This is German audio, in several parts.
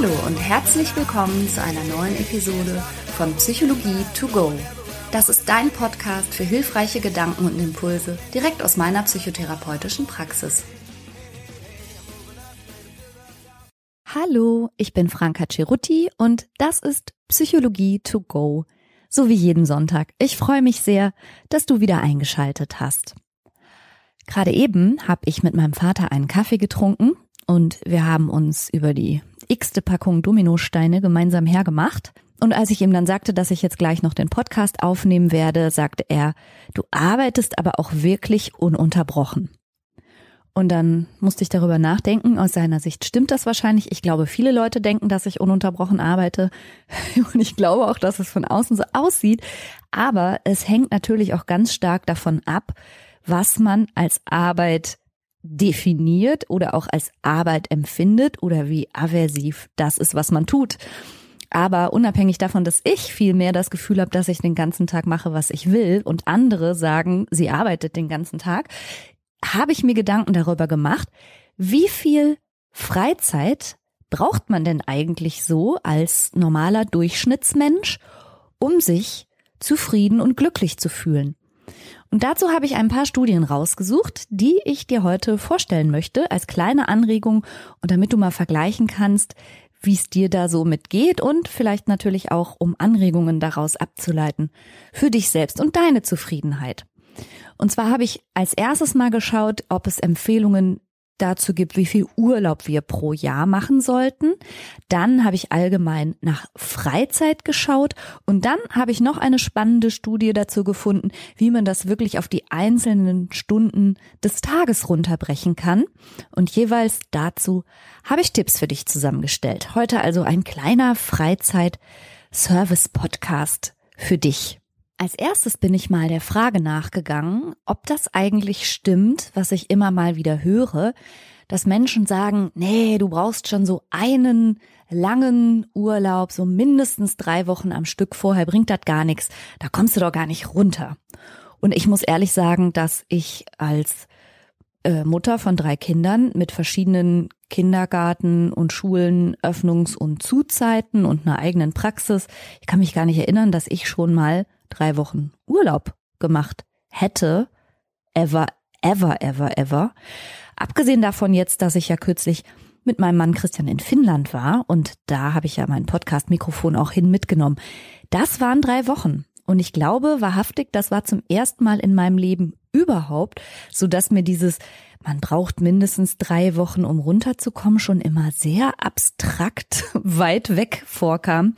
Hallo und herzlich willkommen zu einer neuen Episode von Psychologie to go. Das ist dein Podcast für hilfreiche Gedanken und Impulse direkt aus meiner psychotherapeutischen Praxis. Hallo, ich bin Franka Cerutti und das ist Psychologie to go. So wie jeden Sonntag. Ich freue mich sehr, dass du wieder eingeschaltet hast. Gerade eben habe ich mit meinem Vater einen Kaffee getrunken und wir haben uns über die x-te Packung Dominosteine gemeinsam hergemacht. Und als ich ihm dann sagte, dass ich jetzt gleich noch den Podcast aufnehmen werde, sagte er, du arbeitest aber auch wirklich ununterbrochen. Und dann musste ich darüber nachdenken. Aus seiner Sicht stimmt das wahrscheinlich. Ich glaube, viele Leute denken, dass ich ununterbrochen arbeite. Und ich glaube auch, dass es von außen so aussieht. Aber es hängt natürlich auch ganz stark davon ab, was man als Arbeit definiert oder auch als Arbeit empfindet oder wie aversiv das ist, was man tut. Aber unabhängig davon, dass ich viel mehr das Gefühl habe, dass ich den ganzen Tag mache, was ich will und andere sagen, sie arbeitet den ganzen Tag, habe ich mir Gedanken darüber gemacht, wie viel Freizeit braucht man denn eigentlich so als normaler Durchschnittsmensch, um sich zufrieden und glücklich zu fühlen? Und dazu habe ich ein paar Studien rausgesucht, die ich dir heute vorstellen möchte, als kleine Anregung und damit du mal vergleichen kannst, wie es dir da so mitgeht und vielleicht natürlich auch, um Anregungen daraus abzuleiten für dich selbst und deine Zufriedenheit. Und zwar habe ich als erstes mal geschaut, ob es Empfehlungen dazu gibt, wie viel Urlaub wir pro Jahr machen sollten. Dann habe ich allgemein nach Freizeit geschaut und dann habe ich noch eine spannende Studie dazu gefunden, wie man das wirklich auf die einzelnen Stunden des Tages runterbrechen kann. Und jeweils dazu habe ich Tipps für dich zusammengestellt. Heute also ein kleiner Freizeit-Service-Podcast für dich. Als erstes bin ich mal der Frage nachgegangen, ob das eigentlich stimmt, was ich immer mal wieder höre, dass Menschen sagen, nee, du brauchst schon so einen langen Urlaub, so mindestens drei Wochen am Stück vorher, bringt das gar nichts, da kommst du doch gar nicht runter. Und ich muss ehrlich sagen, dass ich als äh, Mutter von drei Kindern mit verschiedenen Kindergarten und Schulen Öffnungs- und Zuzeiten und einer eigenen Praxis, ich kann mich gar nicht erinnern, dass ich schon mal drei Wochen Urlaub gemacht hätte, ever, ever, ever, ever. Abgesehen davon jetzt, dass ich ja kürzlich mit meinem Mann Christian in Finnland war und da habe ich ja mein Podcast-Mikrofon auch hin mitgenommen. Das waren drei Wochen. Und ich glaube wahrhaftig, das war zum ersten Mal in meinem Leben überhaupt, so dass mir dieses man braucht mindestens drei Wochen, um runterzukommen, schon immer sehr abstrakt weit weg vorkam,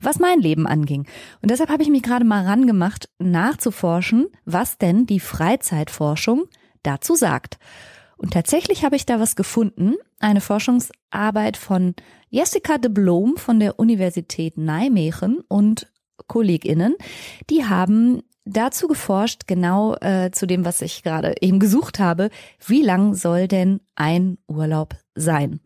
was mein Leben anging. Und deshalb habe ich mich gerade mal rangemacht, nachzuforschen, was denn die Freizeitforschung dazu sagt. Und tatsächlich habe ich da was gefunden, eine Forschungsarbeit von Jessica de Blom von der Universität Nijmegen und KollegInnen, die haben dazu geforscht, genau äh, zu dem, was ich gerade eben gesucht habe. Wie lang soll denn ein Urlaub sein?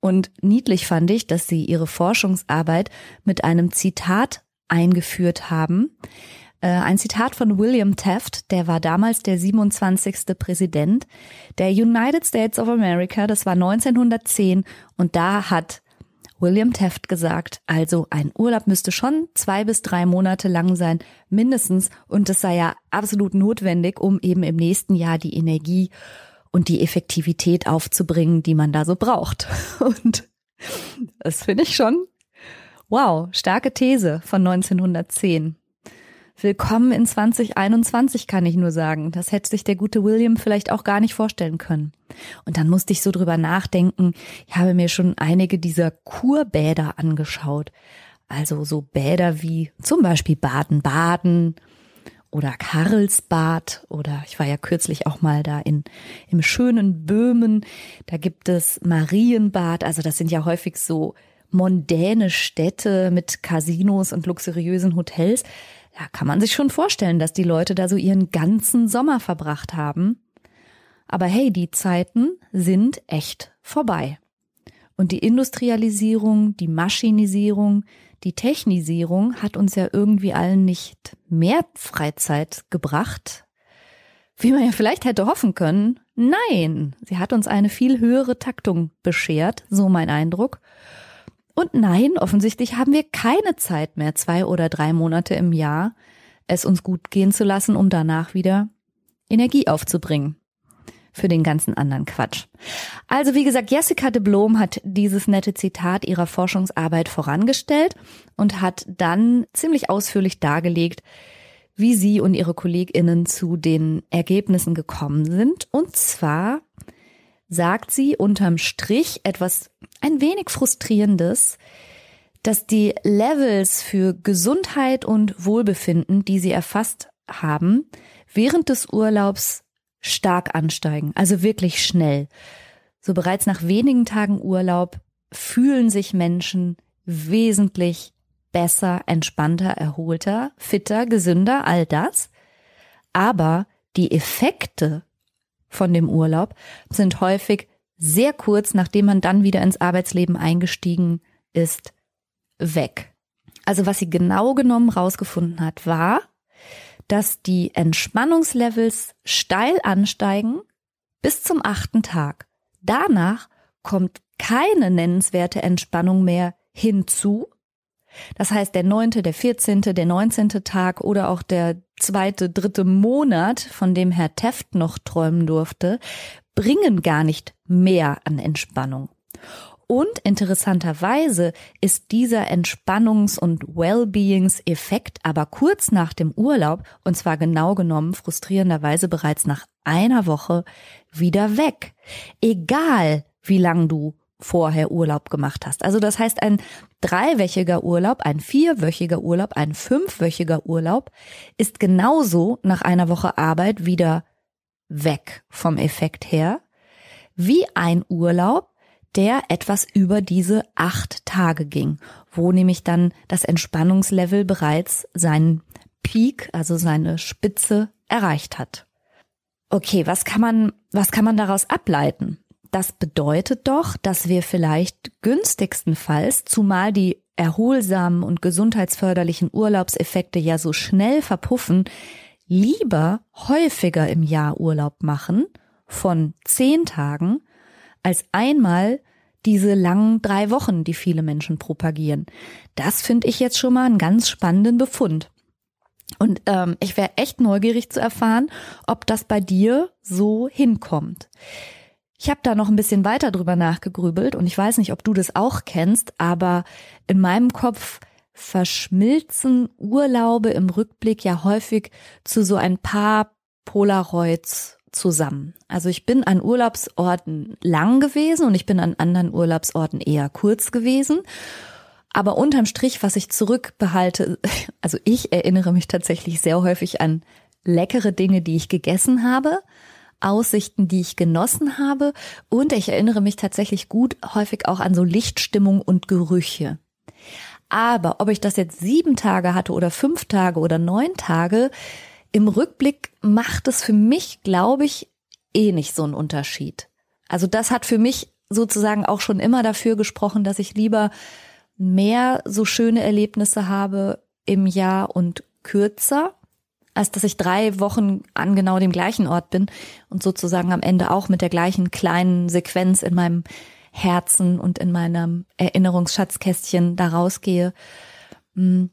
Und niedlich fand ich, dass sie ihre Forschungsarbeit mit einem Zitat eingeführt haben. Äh, ein Zitat von William Taft, der war damals der 27. Präsident der United States of America, das war 1910 und da hat William Taft gesagt, also ein Urlaub müsste schon zwei bis drei Monate lang sein, mindestens, und es sei ja absolut notwendig, um eben im nächsten Jahr die Energie und die Effektivität aufzubringen, die man da so braucht. Und das finde ich schon, wow, starke These von 1910. Willkommen in 2021, kann ich nur sagen. Das hätte sich der gute William vielleicht auch gar nicht vorstellen können. Und dann musste ich so drüber nachdenken. Ich habe mir schon einige dieser Kurbäder angeschaut. Also so Bäder wie zum Beispiel Baden-Baden oder Karlsbad oder ich war ja kürzlich auch mal da in, im schönen Böhmen. Da gibt es Marienbad. Also das sind ja häufig so mondäne Städte mit Casinos und luxuriösen Hotels ja, kann man sich schon vorstellen, dass die Leute da so ihren ganzen Sommer verbracht haben. Aber hey, die Zeiten sind echt vorbei. Und die Industrialisierung, die Maschinisierung, die Technisierung hat uns ja irgendwie allen nicht mehr Freizeit gebracht, wie man ja vielleicht hätte hoffen können. Nein, sie hat uns eine viel höhere Taktung beschert, so mein Eindruck. Und nein, offensichtlich haben wir keine Zeit mehr, zwei oder drei Monate im Jahr, es uns gut gehen zu lassen, um danach wieder Energie aufzubringen für den ganzen anderen Quatsch. Also wie gesagt, Jessica de Blom hat dieses nette Zitat ihrer Forschungsarbeit vorangestellt und hat dann ziemlich ausführlich dargelegt, wie sie und ihre Kolleginnen zu den Ergebnissen gekommen sind. Und zwar sagt sie unterm Strich etwas ein wenig frustrierendes, dass die Levels für Gesundheit und Wohlbefinden, die sie erfasst haben, während des Urlaubs stark ansteigen, also wirklich schnell. So bereits nach wenigen Tagen Urlaub fühlen sich Menschen wesentlich besser, entspannter, erholter, fitter, gesünder, all das. Aber die Effekte von dem Urlaub sind häufig sehr kurz, nachdem man dann wieder ins Arbeitsleben eingestiegen ist, weg. Also was sie genau genommen rausgefunden hat, war, dass die Entspannungslevels steil ansteigen bis zum achten Tag. Danach kommt keine nennenswerte Entspannung mehr hinzu. Das heißt, der neunte, der vierzehnte, der neunzehnte Tag oder auch der zweite, dritte Monat, von dem Herr Teft noch träumen durfte, bringen gar nicht mehr an Entspannung. Und interessanterweise ist dieser Entspannungs- und Wellbeings-Effekt aber kurz nach dem Urlaub, und zwar genau genommen frustrierenderweise bereits nach einer Woche, wieder weg. Egal, wie lang du vorher Urlaub gemacht hast. Also das heißt, ein dreiwöchiger Urlaub, ein vierwöchiger Urlaub, ein fünfwöchiger Urlaub ist genauso nach einer Woche Arbeit wieder weg vom Effekt her, wie ein Urlaub, der etwas über diese acht Tage ging, wo nämlich dann das Entspannungslevel bereits seinen Peak, also seine Spitze erreicht hat. Okay, was kann man, was kann man daraus ableiten? Das bedeutet doch, dass wir vielleicht günstigstenfalls, zumal die erholsamen und gesundheitsförderlichen Urlaubseffekte ja so schnell verpuffen, lieber häufiger im Jahr Urlaub machen von zehn Tagen als einmal diese langen drei Wochen, die viele Menschen propagieren. Das finde ich jetzt schon mal einen ganz spannenden Befund. Und ähm, ich wäre echt neugierig zu erfahren, ob das bei dir so hinkommt. Ich habe da noch ein bisschen weiter drüber nachgegrübelt und ich weiß nicht, ob du das auch kennst, aber in meinem Kopf verschmilzen Urlaube im Rückblick ja häufig zu so ein paar Polaroids zusammen. Also ich bin an Urlaubsorten lang gewesen und ich bin an anderen Urlaubsorten eher kurz gewesen. Aber unterm Strich, was ich zurückbehalte, also ich erinnere mich tatsächlich sehr häufig an leckere Dinge, die ich gegessen habe, Aussichten, die ich genossen habe und ich erinnere mich tatsächlich gut häufig auch an so Lichtstimmung und Gerüche. Aber ob ich das jetzt sieben Tage hatte oder fünf Tage oder neun Tage, im Rückblick macht es für mich, glaube ich, eh nicht so einen Unterschied. Also das hat für mich sozusagen auch schon immer dafür gesprochen, dass ich lieber mehr so schöne Erlebnisse habe im Jahr und kürzer, als dass ich drei Wochen an genau dem gleichen Ort bin und sozusagen am Ende auch mit der gleichen kleinen Sequenz in meinem Herzen und in meinem Erinnerungsschatzkästchen da rausgehe. Hm.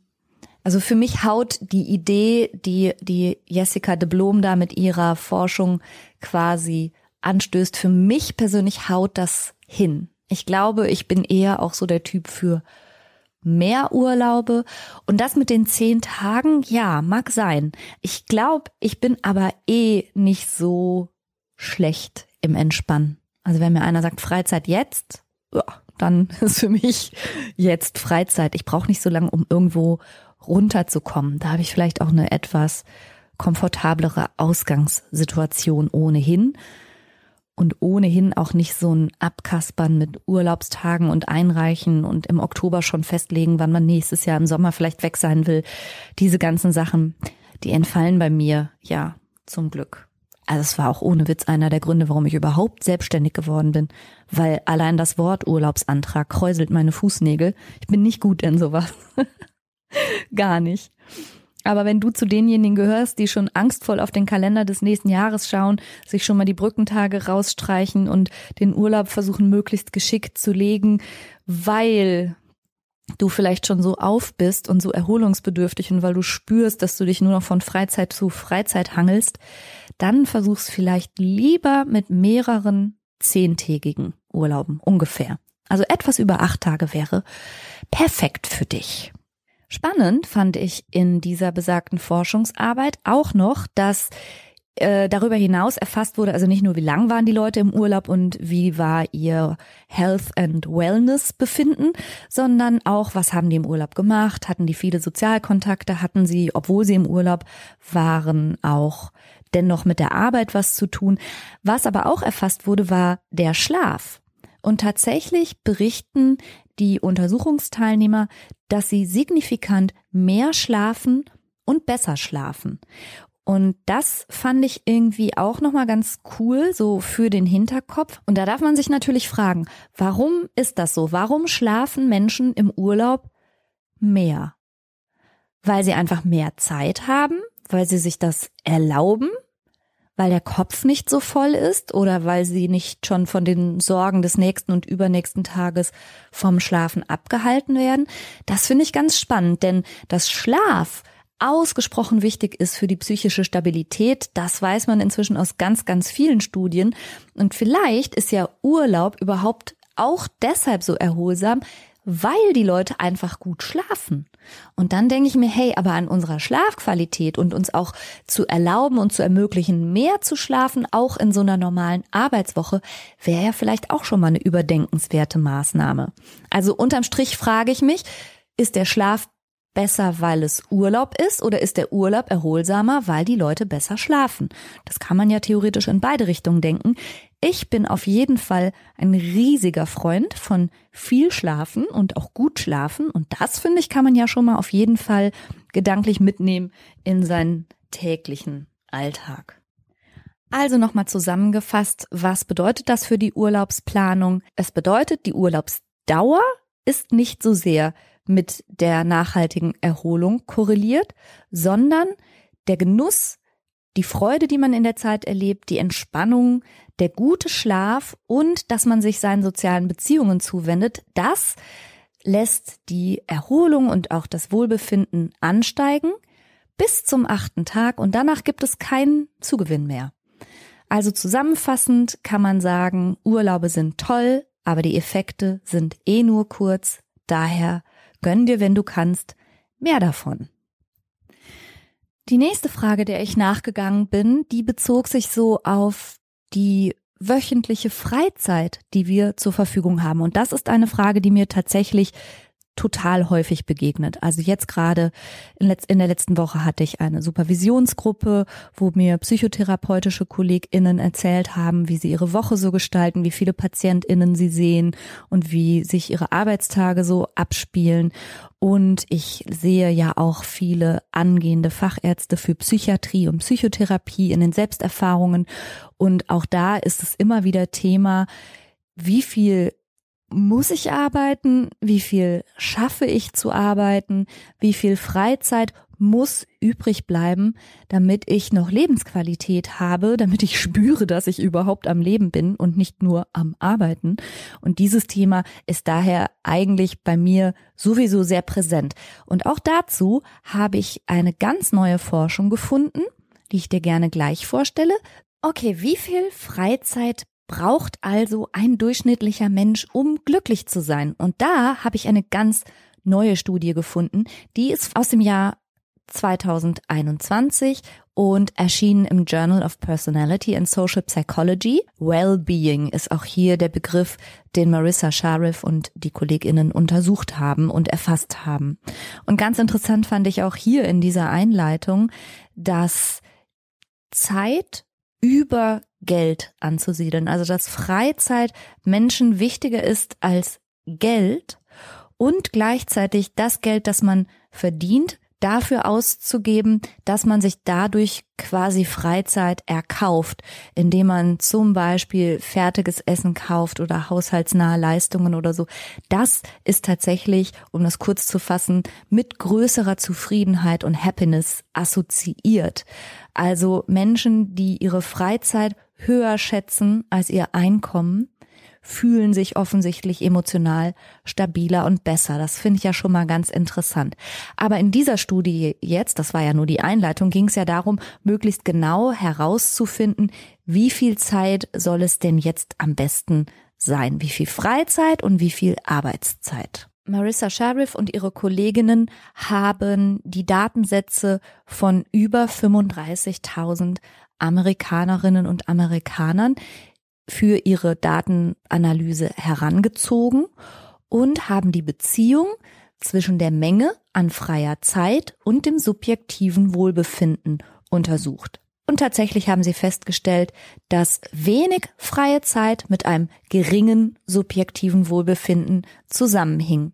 Also für mich haut die Idee, die, die Jessica de Blom da mit ihrer Forschung quasi anstößt, für mich persönlich haut das hin. Ich glaube, ich bin eher auch so der Typ für mehr Urlaube. Und das mit den zehn Tagen, ja, mag sein. Ich glaube, ich bin aber eh nicht so schlecht im Entspannen. Also wenn mir einer sagt, Freizeit jetzt, ja, dann ist für mich jetzt Freizeit. Ich brauche nicht so lange, um irgendwo runterzukommen. Da habe ich vielleicht auch eine etwas komfortablere Ausgangssituation ohnehin und ohnehin auch nicht so ein Abkaspern mit Urlaubstagen und Einreichen und im Oktober schon festlegen, wann man nächstes Jahr im Sommer vielleicht weg sein will. Diese ganzen Sachen, die entfallen bei mir, ja, zum Glück. Also es war auch ohne Witz einer der Gründe, warum ich überhaupt selbstständig geworden bin, weil allein das Wort Urlaubsantrag kräuselt meine Fußnägel. Ich bin nicht gut in sowas. Gar nicht. Aber wenn du zu denjenigen gehörst, die schon angstvoll auf den Kalender des nächsten Jahres schauen, sich schon mal die Brückentage rausstreichen und den Urlaub versuchen möglichst geschickt zu legen, weil du vielleicht schon so auf bist und so erholungsbedürftig und weil du spürst, dass du dich nur noch von Freizeit zu Freizeit hangelst, dann versuch's vielleicht lieber mit mehreren zehntägigen Urlauben ungefähr. Also etwas über acht Tage wäre perfekt für dich. Spannend fand ich in dieser besagten Forschungsarbeit auch noch, dass äh, darüber hinaus erfasst wurde, also nicht nur wie lang waren die Leute im Urlaub und wie war ihr Health and Wellness Befinden, sondern auch, was haben die im Urlaub gemacht, hatten die viele Sozialkontakte, hatten sie, obwohl sie im Urlaub waren, auch dennoch mit der Arbeit was zu tun. Was aber auch erfasst wurde, war der Schlaf. Und tatsächlich berichten die Untersuchungsteilnehmer, dass sie signifikant mehr schlafen und besser schlafen. Und das fand ich irgendwie auch nochmal ganz cool, so für den Hinterkopf. Und da darf man sich natürlich fragen, warum ist das so? Warum schlafen Menschen im Urlaub mehr? Weil sie einfach mehr Zeit haben? Weil sie sich das erlauben? Weil der Kopf nicht so voll ist oder weil sie nicht schon von den Sorgen des nächsten und übernächsten Tages vom Schlafen abgehalten werden? Das finde ich ganz spannend, denn das Schlaf ausgesprochen wichtig ist für die psychische Stabilität. Das weiß man inzwischen aus ganz, ganz vielen Studien. Und vielleicht ist ja Urlaub überhaupt auch deshalb so erholsam, weil die Leute einfach gut schlafen. Und dann denke ich mir, hey, aber an unserer Schlafqualität und uns auch zu erlauben und zu ermöglichen, mehr zu schlafen, auch in so einer normalen Arbeitswoche, wäre ja vielleicht auch schon mal eine überdenkenswerte Maßnahme. Also unterm Strich frage ich mich, ist der Schlaf besser, weil es Urlaub ist oder ist der Urlaub erholsamer, weil die Leute besser schlafen? Das kann man ja theoretisch in beide Richtungen denken. Ich bin auf jeden Fall ein riesiger Freund von viel Schlafen und auch gut schlafen und das finde ich kann man ja schon mal auf jeden Fall gedanklich mitnehmen in seinen täglichen Alltag. Also nochmal zusammengefasst, was bedeutet das für die Urlaubsplanung? Es bedeutet, die Urlaubsdauer ist nicht so sehr mit der nachhaltigen Erholung korreliert, sondern der Genuss, die Freude, die man in der Zeit erlebt, die Entspannung, der gute Schlaf und dass man sich seinen sozialen Beziehungen zuwendet, das lässt die Erholung und auch das Wohlbefinden ansteigen bis zum achten Tag und danach gibt es keinen Zugewinn mehr. Also zusammenfassend kann man sagen, Urlaube sind toll, aber die Effekte sind eh nur kurz, daher Gönn dir, wenn du kannst, mehr davon. Die nächste Frage, der ich nachgegangen bin, die bezog sich so auf die wöchentliche Freizeit, die wir zur Verfügung haben. Und das ist eine Frage, die mir tatsächlich total häufig begegnet. Also jetzt gerade in, der letzten Woche hatte ich eine Supervisionsgruppe, wo mir psychotherapeutische KollegInnen erzählt haben, wie sie ihre Woche so gestalten, wie viele PatientInnen sie sehen und wie sich ihre Arbeitstage so abspielen. Und ich sehe ja auch viele angehende Fachärzte für Psychiatrie und Psychotherapie in den Selbsterfahrungen. Und auch da ist es immer wieder Thema, wie viel muss ich arbeiten? Wie viel schaffe ich zu arbeiten? Wie viel Freizeit muss übrig bleiben, damit ich noch Lebensqualität habe, damit ich spüre, dass ich überhaupt am Leben bin und nicht nur am Arbeiten. Und dieses Thema ist daher eigentlich bei mir sowieso sehr präsent. Und auch dazu habe ich eine ganz neue Forschung gefunden, die ich dir gerne gleich vorstelle. Okay, wie viel Freizeit braucht also ein durchschnittlicher Mensch, um glücklich zu sein? Und da habe ich eine ganz neue Studie gefunden, die ist aus dem Jahr 2021 und erschienen im Journal of Personality and Social Psychology. Wellbeing ist auch hier der Begriff, den Marissa Sharif und die Kolleginnen untersucht haben und erfasst haben. Und ganz interessant fand ich auch hier in dieser Einleitung, dass Zeit über Geld anzusiedeln. Also dass Freizeit Menschen wichtiger ist als Geld und gleichzeitig das Geld, das man verdient, dafür auszugeben, dass man sich dadurch quasi Freizeit erkauft, indem man zum Beispiel fertiges Essen kauft oder haushaltsnahe Leistungen oder so. Das ist tatsächlich, um das kurz zu fassen, mit größerer Zufriedenheit und Happiness assoziiert. Also Menschen, die ihre Freizeit höher schätzen als ihr Einkommen, fühlen sich offensichtlich emotional stabiler und besser. Das finde ich ja schon mal ganz interessant. Aber in dieser Studie jetzt, das war ja nur die Einleitung, ging es ja darum, möglichst genau herauszufinden, wie viel Zeit soll es denn jetzt am besten sein? Wie viel Freizeit und wie viel Arbeitszeit? Marissa Sheriff und ihre Kolleginnen haben die Datensätze von über 35.000 Amerikanerinnen und Amerikanern für ihre Datenanalyse herangezogen und haben die Beziehung zwischen der Menge an freier Zeit und dem subjektiven Wohlbefinden untersucht. Und tatsächlich haben sie festgestellt, dass wenig freie Zeit mit einem geringen subjektiven Wohlbefinden zusammenhing.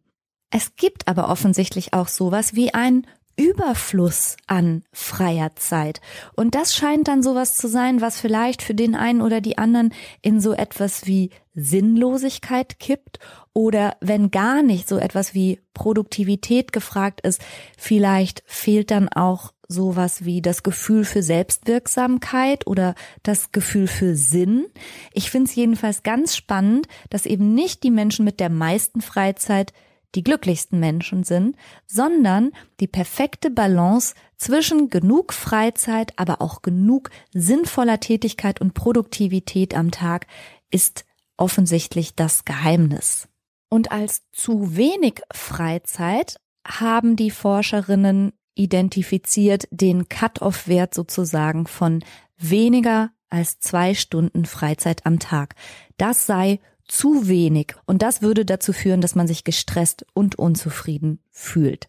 Es gibt aber offensichtlich auch sowas wie ein Überfluss an freier Zeit. Und das scheint dann sowas zu sein, was vielleicht für den einen oder die anderen in so etwas wie Sinnlosigkeit kippt oder wenn gar nicht so etwas wie Produktivität gefragt ist, vielleicht fehlt dann auch sowas wie das Gefühl für Selbstwirksamkeit oder das Gefühl für Sinn. Ich finde es jedenfalls ganz spannend, dass eben nicht die Menschen mit der meisten Freizeit die glücklichsten Menschen sind, sondern die perfekte Balance zwischen genug Freizeit, aber auch genug sinnvoller Tätigkeit und Produktivität am Tag ist offensichtlich das Geheimnis. Und als zu wenig Freizeit haben die Forscherinnen identifiziert den Cut-off-Wert sozusagen von weniger als zwei Stunden Freizeit am Tag. Das sei zu wenig. Und das würde dazu führen, dass man sich gestresst und unzufrieden fühlt.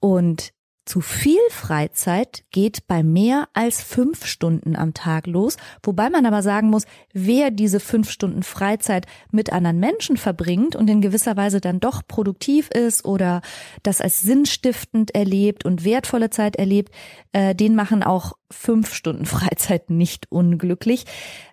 Und zu viel Freizeit geht bei mehr als fünf Stunden am Tag los, wobei man aber sagen muss, wer diese fünf Stunden Freizeit mit anderen Menschen verbringt und in gewisser Weise dann doch produktiv ist oder das als sinnstiftend erlebt und wertvolle Zeit erlebt, äh, den machen auch fünf Stunden Freizeit nicht unglücklich.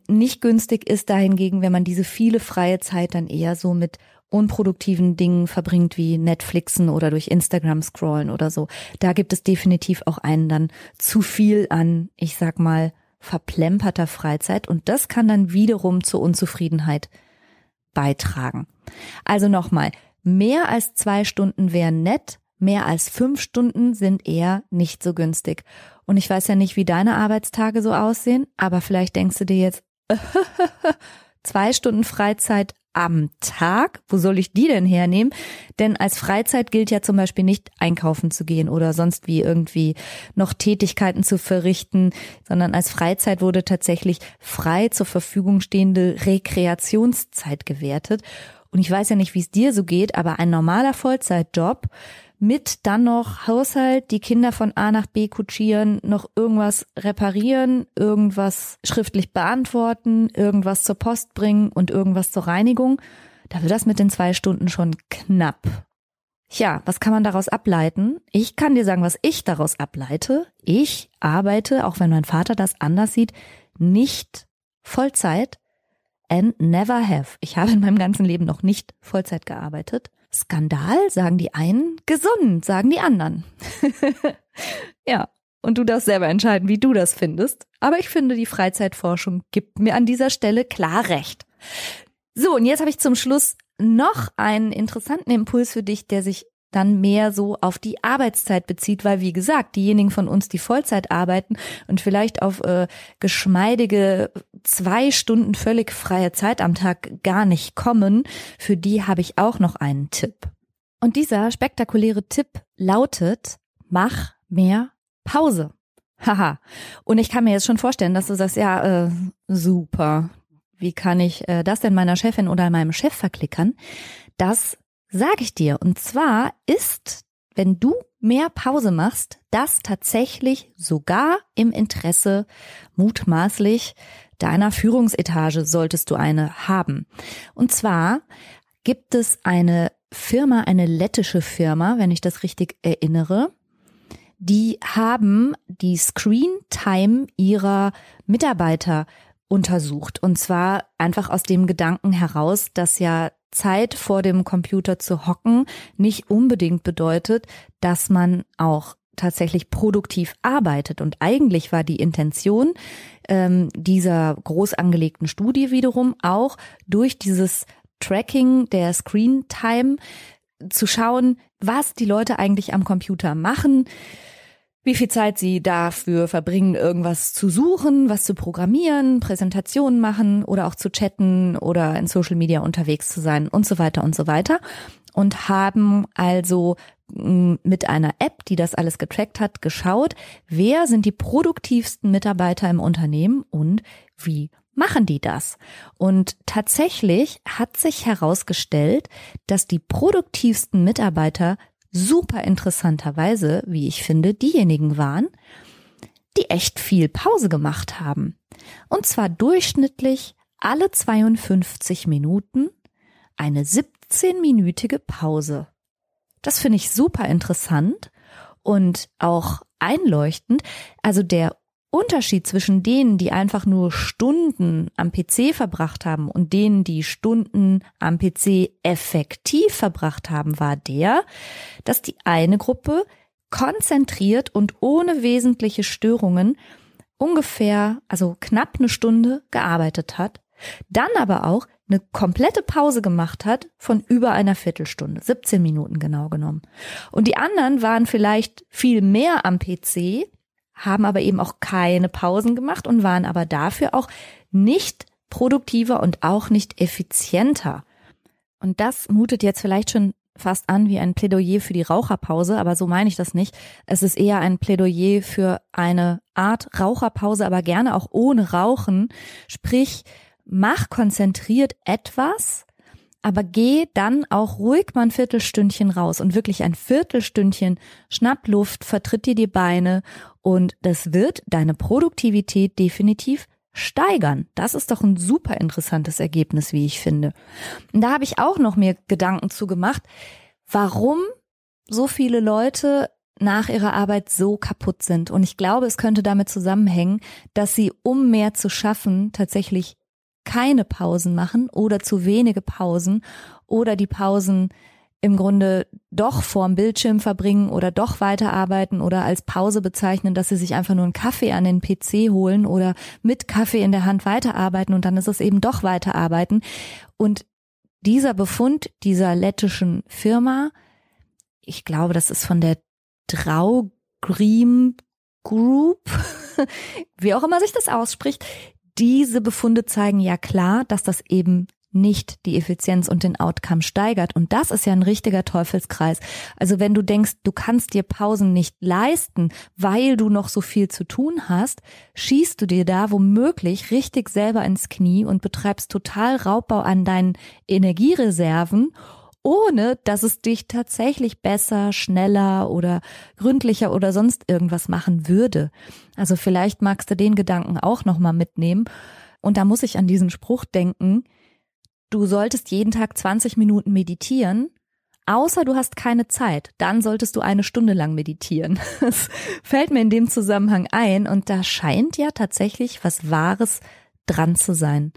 Nicht günstig ist dahingegen, wenn man diese viele freie Zeit dann eher so mit unproduktiven Dingen verbringt wie Netflixen oder durch Instagram scrollen oder so. Da gibt es definitiv auch einen dann zu viel an, ich sag mal, verplemperter Freizeit und das kann dann wiederum zur Unzufriedenheit beitragen. Also nochmal, mehr als zwei Stunden wären nett, mehr als fünf Stunden sind eher nicht so günstig. Und ich weiß ja nicht, wie deine Arbeitstage so aussehen, aber vielleicht denkst du dir jetzt, zwei Stunden Freizeit am Tag. Wo soll ich die denn hernehmen? Denn als Freizeit gilt ja zum Beispiel nicht einkaufen zu gehen oder sonst wie irgendwie noch Tätigkeiten zu verrichten, sondern als Freizeit wurde tatsächlich frei zur Verfügung stehende Rekreationszeit gewertet. Und ich weiß ja nicht, wie es dir so geht, aber ein normaler Vollzeitjob mit dann noch Haushalt, die Kinder von A nach B kutschieren, noch irgendwas reparieren, irgendwas schriftlich beantworten, irgendwas zur Post bringen und irgendwas zur Reinigung, da wird das mit den zwei Stunden schon knapp. Tja, was kann man daraus ableiten? Ich kann dir sagen, was ich daraus ableite. Ich arbeite, auch wenn mein Vater das anders sieht, nicht Vollzeit and never have. Ich habe in meinem ganzen Leben noch nicht Vollzeit gearbeitet. Skandal, sagen die einen, gesund, sagen die anderen. ja, und du darfst selber entscheiden, wie du das findest. Aber ich finde, die Freizeitforschung gibt mir an dieser Stelle klar recht. So, und jetzt habe ich zum Schluss noch einen interessanten Impuls für dich, der sich dann mehr so auf die Arbeitszeit bezieht, weil wie gesagt, diejenigen von uns, die Vollzeit arbeiten und vielleicht auf äh, geschmeidige zwei Stunden völlig freie Zeit am Tag gar nicht kommen, für die habe ich auch noch einen Tipp. Und dieser spektakuläre Tipp lautet, mach mehr Pause. Haha. Und ich kann mir jetzt schon vorstellen, dass du sagst, ja, äh, super. Wie kann ich äh, das denn meiner Chefin oder meinem Chef verklickern? Das sage ich dir. Und zwar ist, wenn du mehr Pause machst, das tatsächlich sogar im Interesse mutmaßlich deiner Führungsetage solltest du eine haben. Und zwar gibt es eine Firma, eine lettische Firma, wenn ich das richtig erinnere, die haben die Screen Time ihrer Mitarbeiter untersucht. Und zwar einfach aus dem Gedanken heraus, dass ja Zeit vor dem Computer zu hocken nicht unbedingt bedeutet, dass man auch tatsächlich produktiv arbeitet. Und eigentlich war die Intention ähm, dieser groß angelegten Studie wiederum auch durch dieses Tracking der Screen Time zu schauen, was die Leute eigentlich am Computer machen, wie viel Zeit sie dafür verbringen, irgendwas zu suchen, was zu programmieren, Präsentationen machen oder auch zu chatten oder in Social Media unterwegs zu sein und so weiter und so weiter. Und haben also mm, mit einer App, die das alles getrackt hat, geschaut, wer sind die produktivsten Mitarbeiter im Unternehmen und wie machen die das? Und tatsächlich hat sich herausgestellt, dass die produktivsten Mitarbeiter super interessanterweise, wie ich finde, diejenigen waren, die echt viel Pause gemacht haben. Und zwar durchschnittlich alle 52 Minuten eine 17-minütige Pause. Das finde ich super interessant und auch einleuchtend. Also der Unterschied zwischen denen, die einfach nur Stunden am PC verbracht haben und denen, die Stunden am PC effektiv verbracht haben, war der, dass die eine Gruppe konzentriert und ohne wesentliche Störungen ungefähr, also knapp eine Stunde gearbeitet hat, dann aber auch eine komplette Pause gemacht hat von über einer Viertelstunde, 17 Minuten genau genommen. Und die anderen waren vielleicht viel mehr am PC, haben aber eben auch keine Pausen gemacht und waren aber dafür auch nicht produktiver und auch nicht effizienter. Und das mutet jetzt vielleicht schon fast an wie ein Plädoyer für die Raucherpause, aber so meine ich das nicht. Es ist eher ein Plädoyer für eine Art Raucherpause, aber gerne auch ohne Rauchen. Sprich, mach konzentriert etwas, aber geh dann auch ruhig mal ein Viertelstündchen raus und wirklich ein Viertelstündchen schnapp Luft, vertritt dir die Beine und das wird deine Produktivität definitiv steigern. Das ist doch ein super interessantes Ergebnis, wie ich finde. Und da habe ich auch noch mir Gedanken zu gemacht, warum so viele Leute nach ihrer Arbeit so kaputt sind. Und ich glaube, es könnte damit zusammenhängen, dass sie, um mehr zu schaffen, tatsächlich keine Pausen machen oder zu wenige Pausen oder die Pausen im Grunde doch vorm Bildschirm verbringen oder doch weiterarbeiten oder als Pause bezeichnen, dass sie sich einfach nur einen Kaffee an den PC holen oder mit Kaffee in der Hand weiterarbeiten und dann ist es eben doch weiterarbeiten. Und dieser Befund dieser lettischen Firma, ich glaube, das ist von der Draugrim Group, wie auch immer sich das ausspricht, diese Befunde zeigen ja klar, dass das eben nicht die Effizienz und den Outcome steigert. Und das ist ja ein richtiger Teufelskreis. Also wenn du denkst, du kannst dir Pausen nicht leisten, weil du noch so viel zu tun hast, schießt du dir da womöglich richtig selber ins Knie und betreibst total Raubbau an deinen Energiereserven ohne dass es dich tatsächlich besser, schneller oder gründlicher oder sonst irgendwas machen würde. Also vielleicht magst du den Gedanken auch nochmal mitnehmen. Und da muss ich an diesen Spruch denken, du solltest jeden Tag 20 Minuten meditieren, außer du hast keine Zeit, dann solltest du eine Stunde lang meditieren. Das fällt mir in dem Zusammenhang ein und da scheint ja tatsächlich was Wahres dran zu sein.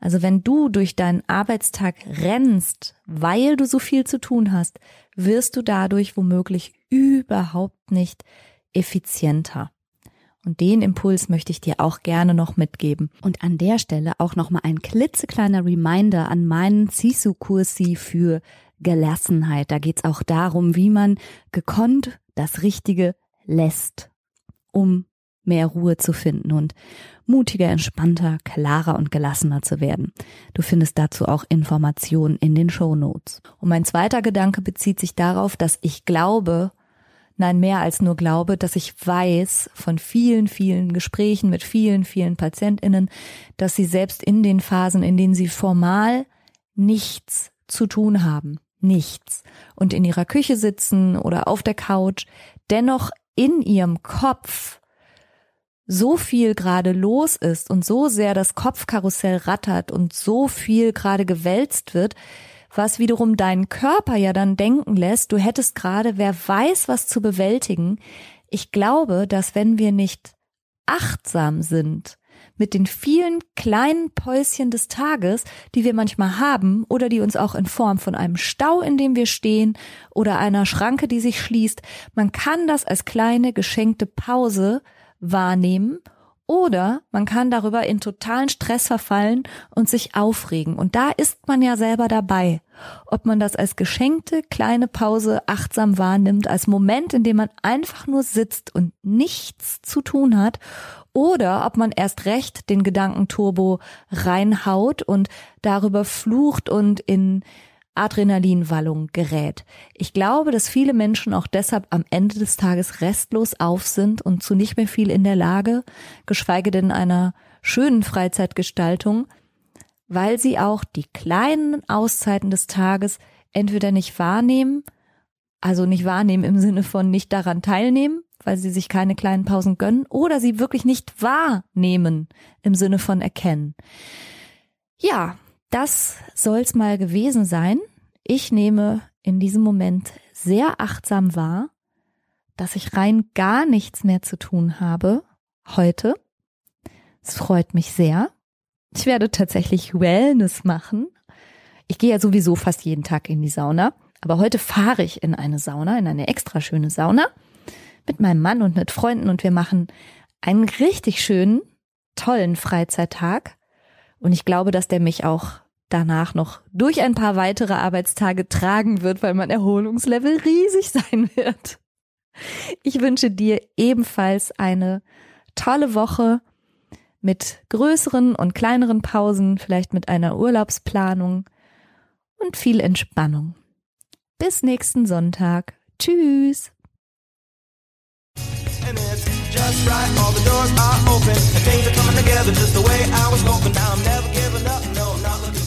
Also wenn du durch deinen Arbeitstag rennst, weil du so viel zu tun hast, wirst du dadurch womöglich überhaupt nicht effizienter. Und den Impuls möchte ich dir auch gerne noch mitgeben. Und an der Stelle auch nochmal ein klitzekleiner Reminder an meinen Sisu-Kursi für Gelassenheit. Da geht's auch darum, wie man gekonnt das Richtige lässt, um mehr Ruhe zu finden und mutiger, entspannter, klarer und gelassener zu werden. Du findest dazu auch Informationen in den Show Notes. Und mein zweiter Gedanke bezieht sich darauf, dass ich glaube, nein, mehr als nur glaube, dass ich weiß von vielen, vielen Gesprächen mit vielen, vielen PatientInnen, dass sie selbst in den Phasen, in denen sie formal nichts zu tun haben, nichts, und in ihrer Küche sitzen oder auf der Couch, dennoch in ihrem Kopf so viel gerade los ist und so sehr das Kopfkarussell rattert und so viel gerade gewälzt wird, was wiederum deinen Körper ja dann denken lässt, du hättest gerade, wer weiß, was zu bewältigen. Ich glaube, dass wenn wir nicht achtsam sind mit den vielen kleinen Päuschen des Tages, die wir manchmal haben oder die uns auch in Form von einem Stau, in dem wir stehen oder einer Schranke, die sich schließt, man kann das als kleine geschenkte Pause wahrnehmen oder man kann darüber in totalen Stress verfallen und sich aufregen. Und da ist man ja selber dabei. Ob man das als geschenkte kleine Pause achtsam wahrnimmt, als Moment, in dem man einfach nur sitzt und nichts zu tun hat, oder ob man erst recht den Gedankenturbo reinhaut und darüber flucht und in Adrenalinwallung gerät. Ich glaube, dass viele Menschen auch deshalb am Ende des Tages restlos auf sind und zu nicht mehr viel in der Lage, geschweige denn einer schönen Freizeitgestaltung, weil sie auch die kleinen Auszeiten des Tages entweder nicht wahrnehmen, also nicht wahrnehmen im Sinne von nicht daran teilnehmen, weil sie sich keine kleinen Pausen gönnen, oder sie wirklich nicht wahrnehmen im Sinne von erkennen. Ja, das soll's mal gewesen sein. Ich nehme in diesem Moment sehr achtsam wahr, dass ich rein gar nichts mehr zu tun habe heute. Es freut mich sehr. Ich werde tatsächlich Wellness machen. Ich gehe ja sowieso fast jeden Tag in die Sauna, aber heute fahre ich in eine Sauna, in eine extra schöne Sauna mit meinem Mann und mit Freunden und wir machen einen richtig schönen, tollen Freizeittag. Und ich glaube, dass der mich auch danach noch durch ein paar weitere Arbeitstage tragen wird, weil mein Erholungslevel riesig sein wird. Ich wünsche dir ebenfalls eine tolle Woche mit größeren und kleineren Pausen, vielleicht mit einer Urlaubsplanung und viel Entspannung. Bis nächsten Sonntag. Tschüss. All the doors are open and things are coming together just the way I was hoping. Now I'm never giving up. No, I'm not looking.